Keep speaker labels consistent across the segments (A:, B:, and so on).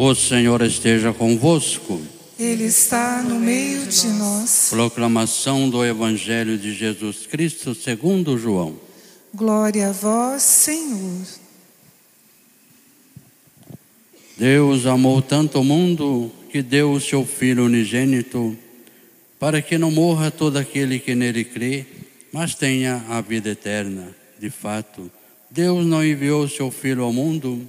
A: O Senhor esteja convosco.
B: Ele está no meio de nós.
A: Proclamação do Evangelho de Jesus Cristo segundo João.
B: Glória a vós, Senhor.
A: Deus amou tanto o mundo que deu o seu Filho unigênito para que não morra todo aquele que nele crê, mas tenha a vida eterna. De fato, Deus não enviou o seu Filho ao mundo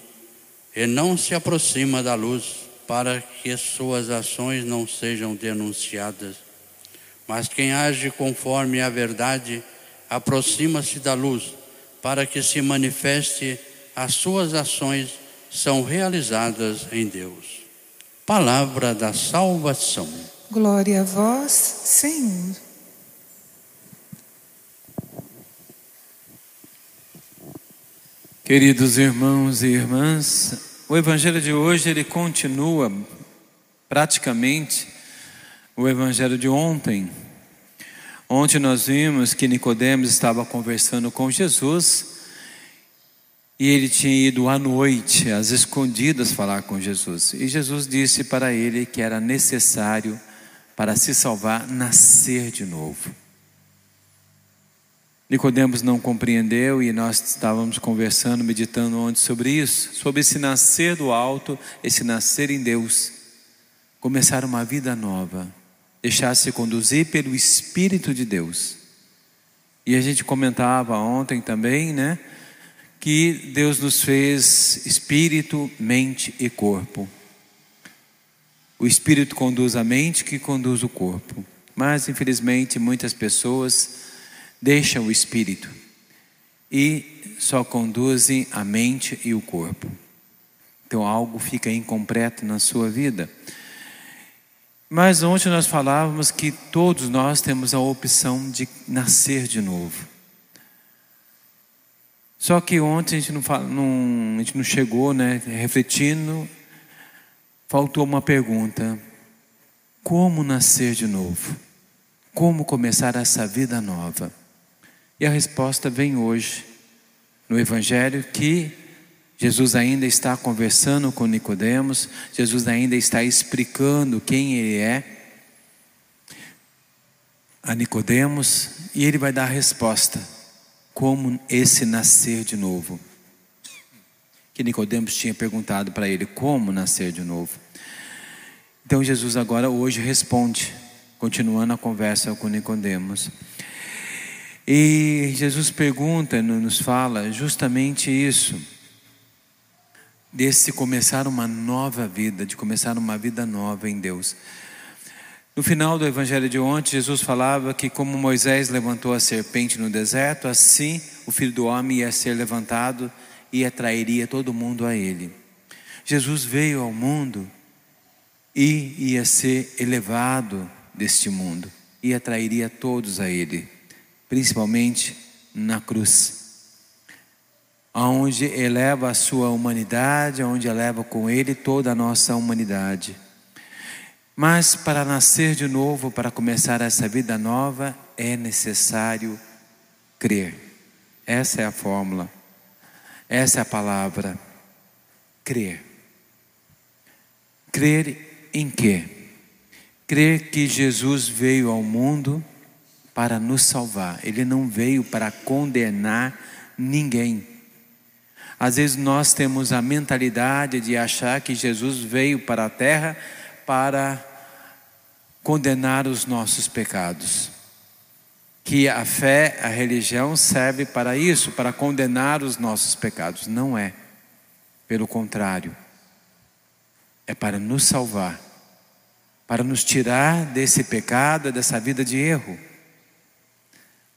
A: e não se aproxima da luz para que suas ações não sejam denunciadas. Mas quem age conforme a verdade aproxima-se da luz para que se manifeste as suas ações são realizadas em Deus. Palavra da salvação.
B: Glória a vós, Senhor.
C: Queridos irmãos e irmãs, o evangelho de hoje ele continua praticamente o evangelho de ontem. Ontem nós vimos que Nicodemos estava conversando com Jesus e ele tinha ido à noite, às escondidas, falar com Jesus. E Jesus disse para ele que era necessário para se salvar nascer de novo. Nicodemos não compreendeu e nós estávamos conversando, meditando ontem sobre isso, sobre esse nascer do alto, esse nascer em Deus, começar uma vida nova, deixar-se conduzir pelo Espírito de Deus. E a gente comentava ontem também, né, que Deus nos fez espírito, mente e corpo. O espírito conduz a mente, que conduz o corpo. Mas infelizmente muitas pessoas deixam o espírito e só conduzem a mente e o corpo. Então algo fica incompleto na sua vida. Mas ontem nós falávamos que todos nós temos a opção de nascer de novo. Só que ontem a gente não, não, a gente não chegou, né, refletindo, faltou uma pergunta: como nascer de novo? Como começar essa vida nova? E a resposta vem hoje no evangelho que Jesus ainda está conversando com Nicodemos, Jesus ainda está explicando quem ele é a Nicodemos e ele vai dar a resposta como esse nascer de novo. Que Nicodemos tinha perguntado para ele como nascer de novo. Então Jesus agora hoje responde, continuando a conversa com Nicodemos. E Jesus pergunta, nos fala justamente isso, desse começar uma nova vida, de começar uma vida nova em Deus. No final do evangelho de ontem, Jesus falava que, como Moisés levantou a serpente no deserto, assim o filho do homem ia ser levantado e atrairia todo mundo a ele. Jesus veio ao mundo e ia ser elevado deste mundo e atrairia todos a ele principalmente na cruz, aonde eleva a sua humanidade, aonde eleva com ele toda a nossa humanidade. Mas para nascer de novo, para começar essa vida nova, é necessário crer. Essa é a fórmula. Essa é a palavra. Crer. Crer em quê? Crer que Jesus veio ao mundo para nos salvar, ele não veio para condenar ninguém. Às vezes nós temos a mentalidade de achar que Jesus veio para a terra para condenar os nossos pecados. Que a fé, a religião serve para isso, para condenar os nossos pecados. Não é. Pelo contrário, é para nos salvar, para nos tirar desse pecado, dessa vida de erro.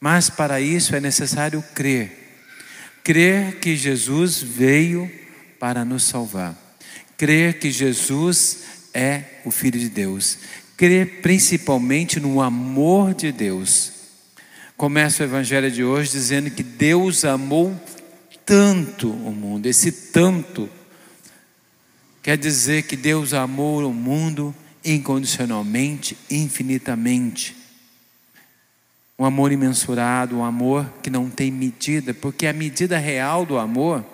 C: Mas para isso é necessário crer. Crer que Jesus veio para nos salvar. Crer que Jesus é o Filho de Deus. Crer principalmente no amor de Deus. Começa o Evangelho de hoje dizendo que Deus amou tanto o mundo. Esse tanto quer dizer que Deus amou o mundo incondicionalmente, infinitamente. Um amor imensurado, um amor que não tem medida, porque a medida real do amor,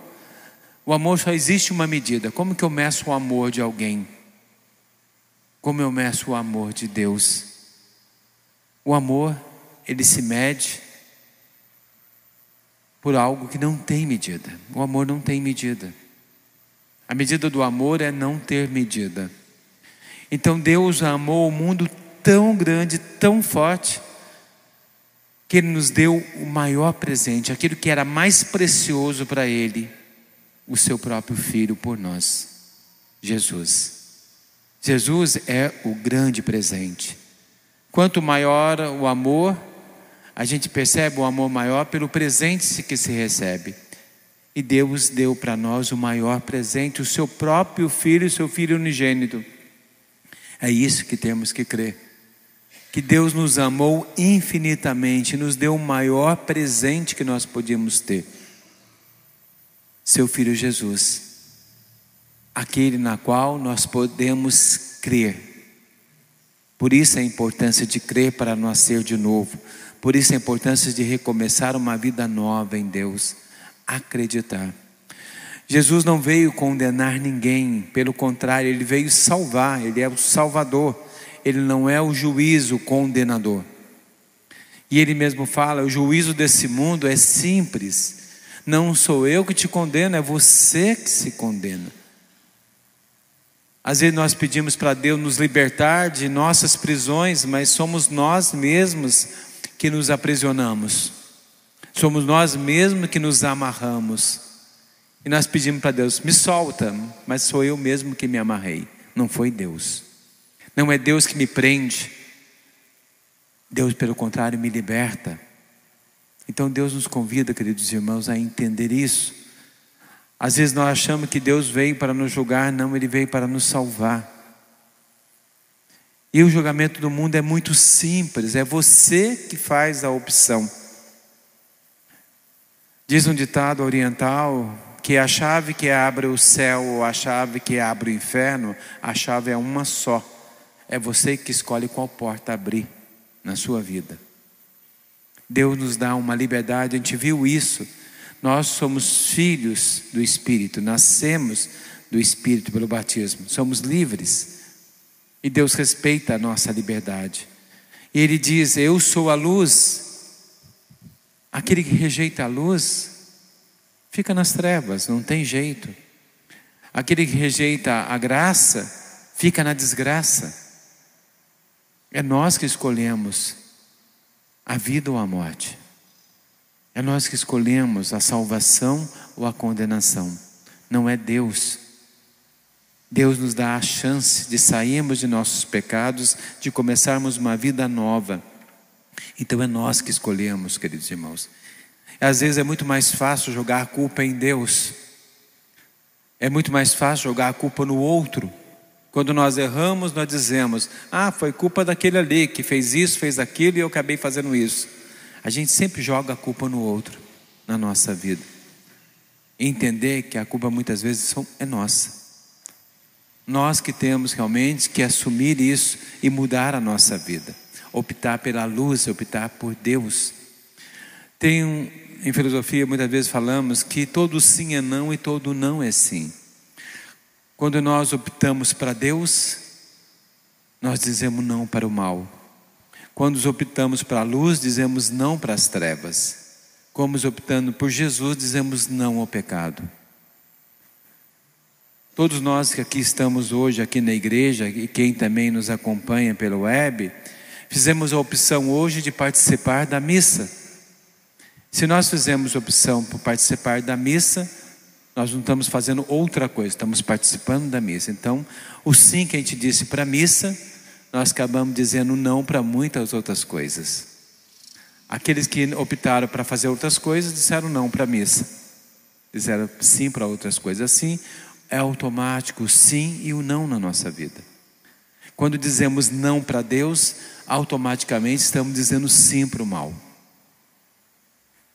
C: o amor só existe uma medida. Como que eu meço o amor de alguém? Como eu meço o amor de Deus? O amor, ele se mede por algo que não tem medida. O amor não tem medida. A medida do amor é não ter medida. Então Deus amou o mundo tão grande, tão forte, que Ele nos deu o maior presente, aquilo que era mais precioso para Ele, o seu próprio Filho por nós, Jesus. Jesus é o grande presente. Quanto maior o amor, a gente percebe o amor maior pelo presente que se recebe. E Deus deu para nós o maior presente, o seu próprio Filho, o seu Filho unigênito. É isso que temos que crer. Que Deus nos amou infinitamente, nos deu o maior presente que nós podíamos ter. Seu Filho Jesus, aquele na qual nós podemos crer. Por isso a importância de crer para nascer de novo. Por isso a importância de recomeçar uma vida nova em Deus. Acreditar. Jesus não veio condenar ninguém, pelo contrário, ele veio salvar, ele é o Salvador, ele não é o juízo condenador. E ele mesmo fala: o juízo desse mundo é simples, não sou eu que te condeno, é você que se condena. Às vezes nós pedimos para Deus nos libertar de nossas prisões, mas somos nós mesmos que nos aprisionamos, somos nós mesmos que nos amarramos. E nós pedimos para Deus: me solta, mas sou eu mesmo que me amarrei, não foi Deus. Não é Deus que me prende, Deus, pelo contrário, me liberta. Então Deus nos convida, queridos irmãos, a entender isso. Às vezes nós achamos que Deus veio para nos julgar, não, Ele veio para nos salvar. E o julgamento do mundo é muito simples, é você que faz a opção. Diz um ditado oriental que a chave que abre o céu ou a chave que abre o inferno, a chave é uma só. É você que escolhe qual porta abrir na sua vida. Deus nos dá uma liberdade, a gente viu isso. Nós somos filhos do Espírito, nascemos do Espírito pelo batismo, somos livres. E Deus respeita a nossa liberdade. E Ele diz: Eu sou a luz. Aquele que rejeita a luz, fica nas trevas, não tem jeito. Aquele que rejeita a graça, fica na desgraça. É nós que escolhemos a vida ou a morte. É nós que escolhemos a salvação ou a condenação. Não é Deus. Deus nos dá a chance de sairmos de nossos pecados, de começarmos uma vida nova. Então é nós que escolhemos, queridos irmãos. Às vezes é muito mais fácil jogar a culpa em Deus. É muito mais fácil jogar a culpa no outro. Quando nós erramos, nós dizemos: Ah, foi culpa daquele ali que fez isso, fez aquilo e eu acabei fazendo isso. A gente sempre joga a culpa no outro, na nossa vida. Entender que a culpa muitas vezes é nossa. Nós que temos realmente que assumir isso e mudar a nossa vida. Optar pela luz, optar por Deus. Tem um, em filosofia, muitas vezes falamos que todo sim é não e todo não é sim. Quando nós optamos para Deus, nós dizemos não para o mal. Quando optamos para a luz, dizemos não para as trevas. Como optando por Jesus, dizemos não ao pecado. Todos nós que aqui estamos hoje, aqui na igreja, e quem também nos acompanha pelo web, fizemos a opção hoje de participar da missa. Se nós fizemos opção por participar da missa, nós não estamos fazendo outra coisa, estamos participando da missa. Então, o sim que a gente disse para a missa, nós acabamos dizendo não para muitas outras coisas. Aqueles que optaram para fazer outras coisas disseram não para a missa, disseram sim para outras coisas. Assim, é automático o sim e o não na nossa vida. Quando dizemos não para Deus, automaticamente estamos dizendo sim para o mal.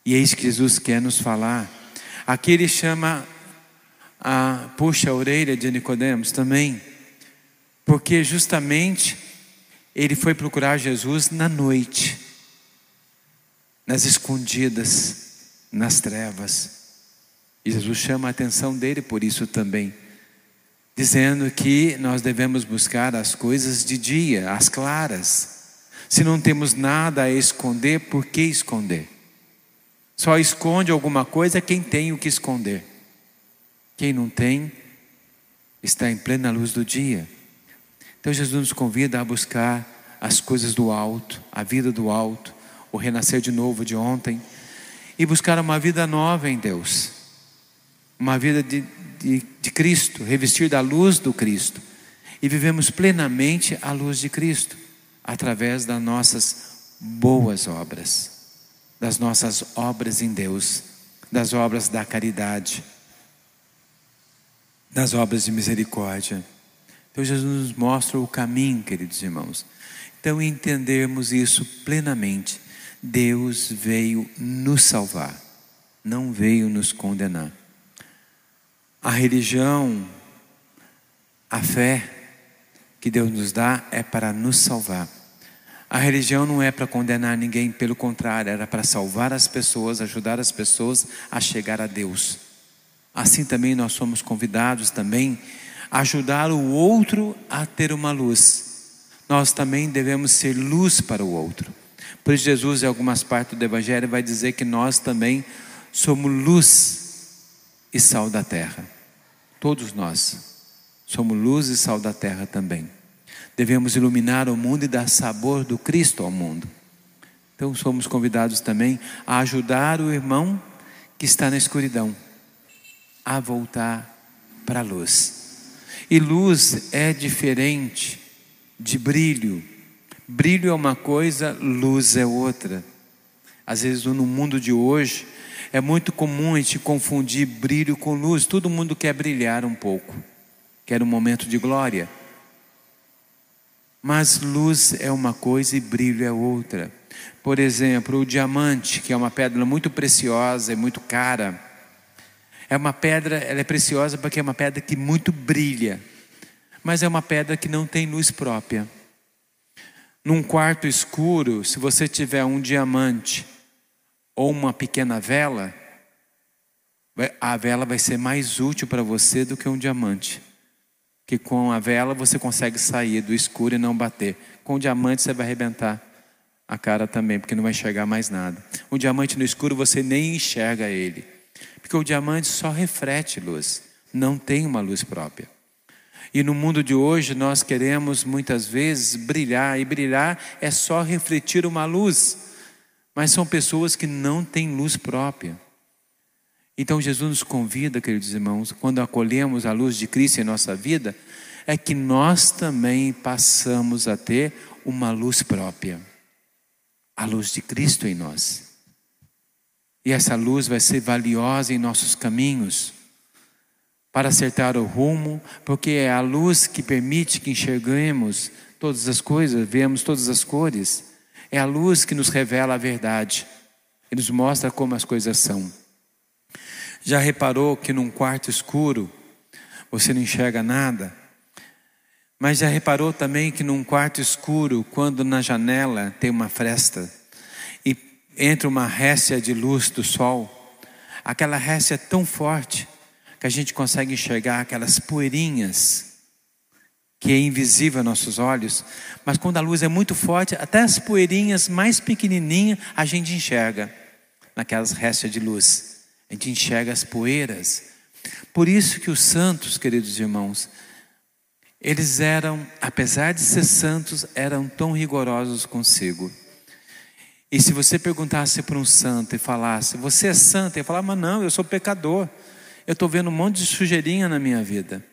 C: E é isso que Jesus quer nos falar. Aqui ele chama a puxa a orelha de Nicodemos também, porque justamente ele foi procurar Jesus na noite, nas escondidas, nas trevas. E Jesus chama a atenção dele por isso também, dizendo que nós devemos buscar as coisas de dia, as claras. Se não temos nada a esconder, por que esconder? Só esconde alguma coisa quem tem o que esconder. Quem não tem, está em plena luz do dia. Então Jesus nos convida a buscar as coisas do alto, a vida do alto, o renascer de novo de ontem, e buscar uma vida nova em Deus uma vida de, de, de Cristo, revestir da luz do Cristo. E vivemos plenamente a luz de Cristo, através das nossas boas obras, das nossas obras em Deus, das obras da caridade, das obras de misericórdia. Então Jesus nos mostra o caminho, queridos irmãos. Então entendermos isso plenamente. Deus veio nos salvar, não veio nos condenar. A religião, a fé que Deus nos dá é para nos salvar. A religião não é para condenar ninguém, pelo contrário, era para salvar as pessoas, ajudar as pessoas a chegar a Deus. Assim também nós somos convidados também a ajudar o outro a ter uma luz. Nós também devemos ser luz para o outro. Por isso Jesus em algumas partes do evangelho vai dizer que nós também somos luz e sal da terra. Todos nós somos luz e sal da terra também. Devemos iluminar o mundo e dar sabor do Cristo ao mundo. Então somos convidados também a ajudar o irmão que está na escuridão a voltar para a luz. E luz é diferente de brilho. Brilho é uma coisa, luz é outra. Às vezes no mundo de hoje, é muito comum a gente confundir brilho com luz. Todo mundo quer brilhar um pouco, quer um momento de glória. Mas luz é uma coisa e brilho é outra. Por exemplo, o diamante, que é uma pedra muito preciosa e muito cara. É uma pedra, ela é preciosa porque é uma pedra que muito brilha. Mas é uma pedra que não tem luz própria. Num quarto escuro, se você tiver um diamante ou uma pequena vela, a vela vai ser mais útil para você do que um diamante. Que com a vela você consegue sair do escuro e não bater. Com o diamante você vai arrebentar a cara também, porque não vai enxergar mais nada. Um diamante no escuro você nem enxerga ele. Porque o diamante só reflete luz, não tem uma luz própria. E no mundo de hoje nós queremos muitas vezes brilhar, e brilhar é só refletir uma luz. Mas são pessoas que não têm luz própria. Então Jesus nos convida, queridos irmãos, quando acolhemos a luz de Cristo em nossa vida, é que nós também passamos a ter uma luz própria. A luz de Cristo em nós. E essa luz vai ser valiosa em nossos caminhos para acertar o rumo, porque é a luz que permite que enxerguemos todas as coisas, vemos todas as cores. É a luz que nos revela a verdade e nos mostra como as coisas são. Já reparou que num quarto escuro você não enxerga nada? Mas já reparou também que num quarto escuro, quando na janela tem uma fresta e entra uma récia de luz do sol, aquela récia é tão forte que a gente consegue enxergar aquelas poeirinhas que é invisível a nossos olhos, mas quando a luz é muito forte, até as poeirinhas mais pequenininhas a gente enxerga naquelas restas de luz. A gente enxerga as poeiras. Por isso que os santos, queridos irmãos, eles eram, apesar de ser santos, eram tão rigorosos consigo. E se você perguntasse para um santo e falasse, você é santo? Ele falava, mas não, eu sou pecador. Eu estou vendo um monte de sujeirinha na minha vida.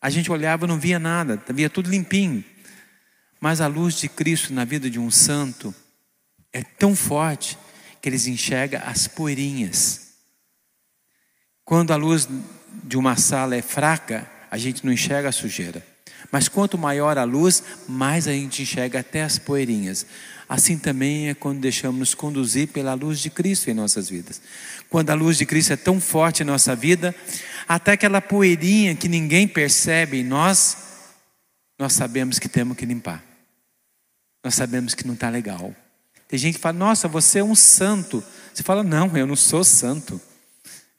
C: A gente olhava e não via nada, via tudo limpinho. Mas a luz de Cristo na vida de um santo é tão forte que eles enxergam as poeirinhas. Quando a luz de uma sala é fraca, a gente não enxerga a sujeira. Mas quanto maior a luz, mais a gente enxerga até as poeirinhas. Assim também é quando deixamos nos conduzir pela luz de Cristo em nossas vidas. Quando a luz de Cristo é tão forte em nossa vida, até aquela poeirinha que ninguém percebe em nós, nós sabemos que temos que limpar. Nós sabemos que não está legal. Tem gente que fala, nossa, você é um santo. Você fala, não, eu não sou santo.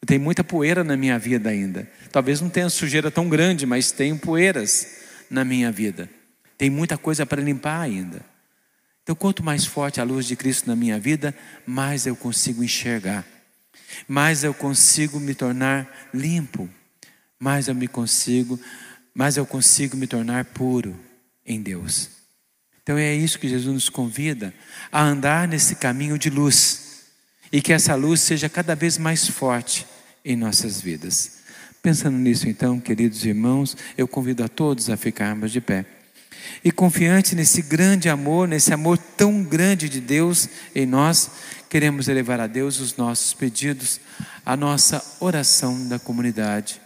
C: Tenho muita poeira na minha vida ainda. Talvez não tenha sujeira tão grande, mas tenho poeiras na minha vida. Tem muita coisa para limpar ainda. Então, quanto mais forte a luz de Cristo na minha vida, mais eu consigo enxergar, mais eu consigo me tornar limpo, mais eu me consigo, mais eu consigo me tornar puro em Deus. Então é isso que Jesus nos convida a andar nesse caminho de luz e que essa luz seja cada vez mais forte em nossas vidas. Pensando nisso, então, queridos irmãos, eu convido a todos a ficarmos de pé. E confiante nesse grande amor, nesse amor tão grande de Deus em nós, queremos elevar a Deus os nossos pedidos, a nossa oração da comunidade.